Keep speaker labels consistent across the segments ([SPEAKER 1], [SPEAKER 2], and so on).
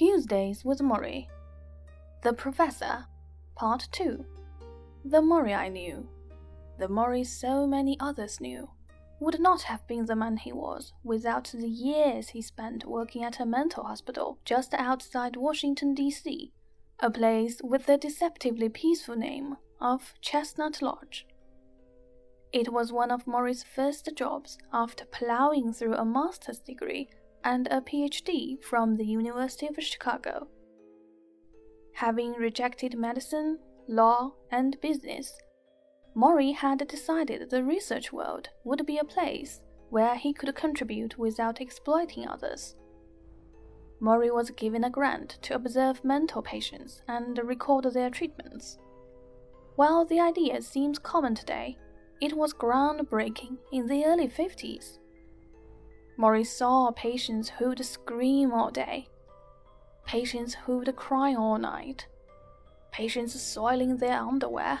[SPEAKER 1] Tuesdays with Morrie. The Professor, Part 2. The Morrie I knew, the Morrie so many others knew, would not have been the man he was without the years he spent working at a mental hospital just outside Washington, D.C., a place with the deceptively peaceful name of Chestnut Lodge. It was one of Morrie's first jobs after plowing through a master's degree and a PhD from the University of Chicago. Having rejected medicine, law, and business, Morrie had decided the research world would be a place where he could contribute without exploiting others. Morrie was given a grant to observe mental patients and record their treatments. While the idea seems common today, it was groundbreaking in the early 50s. Morrie saw patients who'd scream all day, patients who'd cry all night, patients soiling their underwear,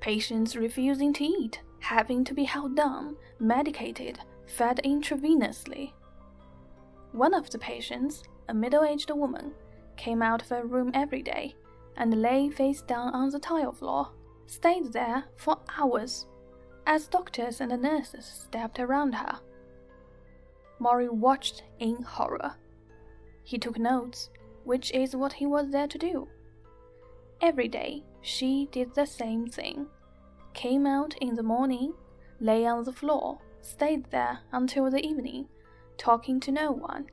[SPEAKER 1] patients refusing to eat, having to be held down, medicated, fed intravenously. One of the patients, a middle aged woman, came out of her room every day and lay face down on the tile floor, stayed there for hours as doctors and nurses stepped around her. Morrie watched in horror. He took notes, which is what he was there to do. Every day, she did the same thing. Came out in the morning, lay on the floor, stayed there until the evening, talking to no one,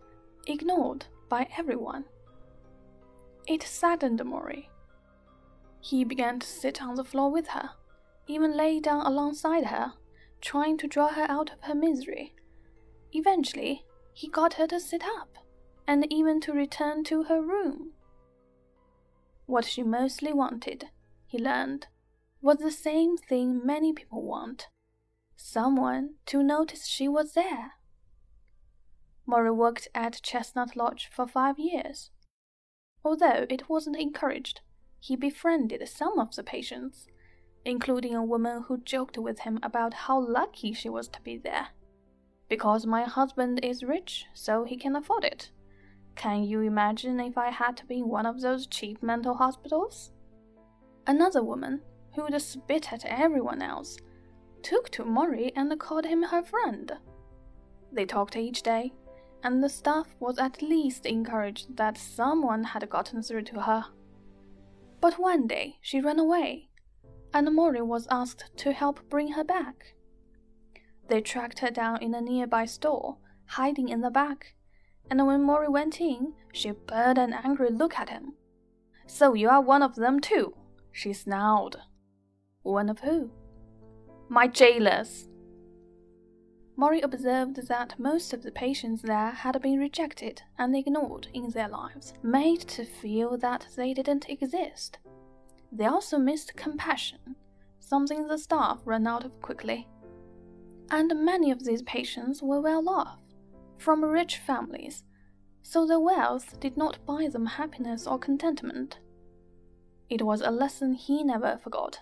[SPEAKER 1] ignored by everyone. It saddened Morrie. He began to sit on the floor with her, even lay down alongside her, trying to draw her out of her misery. Eventually, he got her to sit up, and even to return to her room. What she mostly wanted, he learned, was the same thing many people want someone to notice she was there. Morrie worked at Chestnut Lodge for five years. Although it wasn't encouraged, he befriended some of the patients, including a woman who joked with him about how lucky she was to be there because my husband is rich, so he can afford it. Can you imagine if I had to be in one of those cheap mental hospitals? Another woman, who'd spit at everyone else, took to Morrie and called him her friend. They talked each day, and the staff was at least encouraged that someone had gotten through to her. But one day she ran away, and Morrie was asked to help bring her back. They tracked her down in a nearby store, hiding in the back, and when Morrie went in, she burned an angry look at him. So you are one of them too, she snarled. One of who? My jailers. Morrie observed that most of the patients there had been rejected and ignored in their lives, made to feel that they didn't exist. They also missed compassion, something the staff ran out of quickly and many of these patients were well off, from rich families, so their wealth did not buy them happiness or contentment. It was a lesson he never forgot.